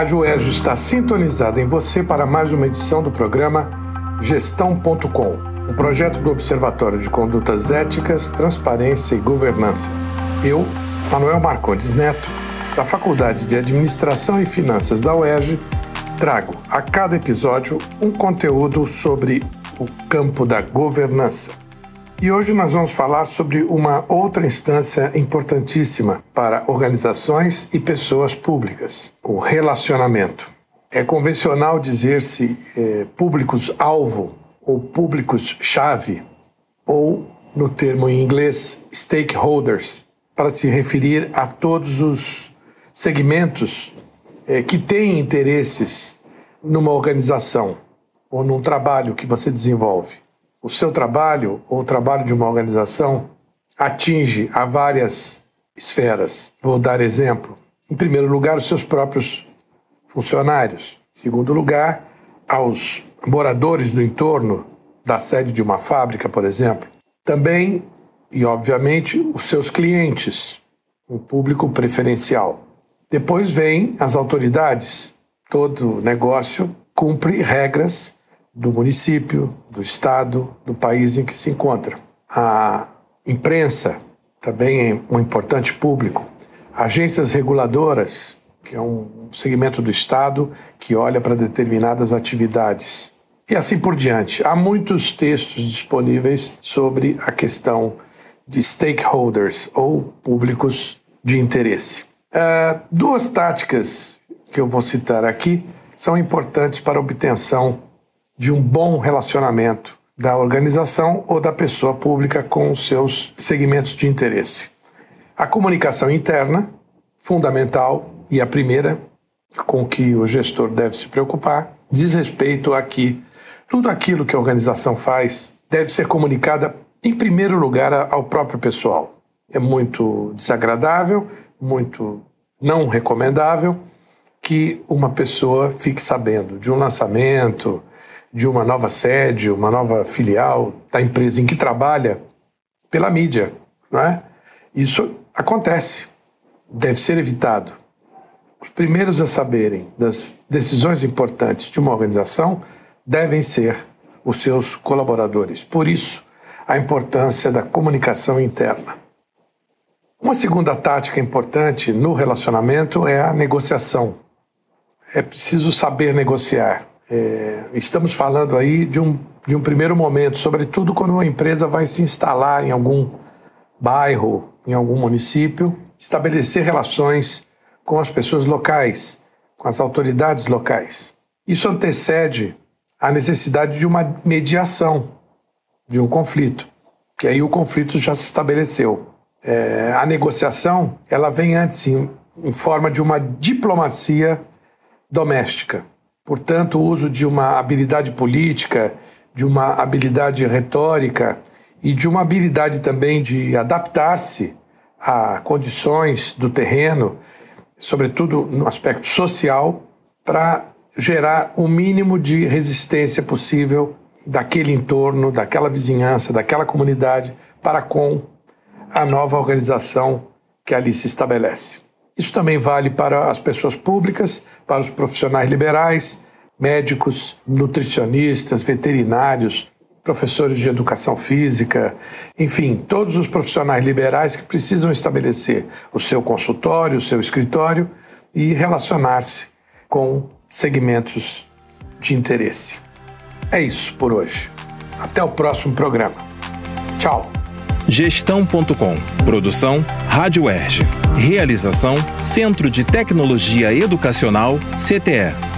Rádio Erjo está sintonizada em você para mais uma edição do programa Gestão.com, um projeto do Observatório de Condutas Éticas, Transparência e Governança. Eu, Manuel Marcondes Neto, da Faculdade de Administração e Finanças da UERJ, trago a cada episódio um conteúdo sobre o campo da governança. E hoje nós vamos falar sobre uma outra instância importantíssima para organizações e pessoas públicas: o relacionamento. É convencional dizer-se é, públicos-alvo ou públicos-chave, ou, no termo em inglês, stakeholders, para se referir a todos os segmentos é, que têm interesses numa organização ou num trabalho que você desenvolve o seu trabalho ou o trabalho de uma organização atinge a várias esferas. Vou dar exemplo. Em primeiro lugar, os seus próprios funcionários. Em segundo lugar, aos moradores do entorno da sede de uma fábrica, por exemplo. Também, e obviamente, os seus clientes, o público preferencial. Depois vem as autoridades. Todo negócio cumpre regras do município, do estado, do país em que se encontra. A imprensa também é um importante público. Agências reguladoras, que é um segmento do estado que olha para determinadas atividades. E assim por diante. Há muitos textos disponíveis sobre a questão de stakeholders ou públicos de interesse. Uh, duas táticas que eu vou citar aqui são importantes para a obtenção de um bom relacionamento da organização ou da pessoa pública com os seus segmentos de interesse. A comunicação interna, fundamental, e a primeira com que o gestor deve se preocupar, diz respeito a que tudo aquilo que a organização faz deve ser comunicada em primeiro lugar ao próprio pessoal. É muito desagradável, muito não recomendável que uma pessoa fique sabendo de um lançamento, de uma nova sede, uma nova filial da empresa em que trabalha pela mídia, não é? Isso acontece, deve ser evitado. Os primeiros a saberem das decisões importantes de uma organização devem ser os seus colaboradores. Por isso, a importância da comunicação interna. Uma segunda tática importante no relacionamento é a negociação. É preciso saber negociar. É, estamos falando aí de um, de um primeiro momento, sobretudo quando uma empresa vai se instalar em algum bairro, em algum município, estabelecer relações com as pessoas locais, com as autoridades locais. Isso antecede a necessidade de uma mediação de um conflito, que aí o conflito já se estabeleceu. É, a negociação ela vem antes em, em forma de uma diplomacia doméstica. Portanto, o uso de uma habilidade política, de uma habilidade retórica e de uma habilidade também de adaptar-se a condições do terreno, sobretudo no aspecto social, para gerar o mínimo de resistência possível daquele entorno, daquela vizinhança, daquela comunidade para com a nova organização que ali se estabelece. Isso também vale para as pessoas públicas, para os profissionais liberais, médicos, nutricionistas, veterinários, professores de educação física, enfim, todos os profissionais liberais que precisam estabelecer o seu consultório, o seu escritório e relacionar-se com segmentos de interesse. É isso por hoje. Até o próximo programa. Tchau. Gestão.com. Produção Rádio Erge. Realização Centro de Tecnologia Educacional CTE.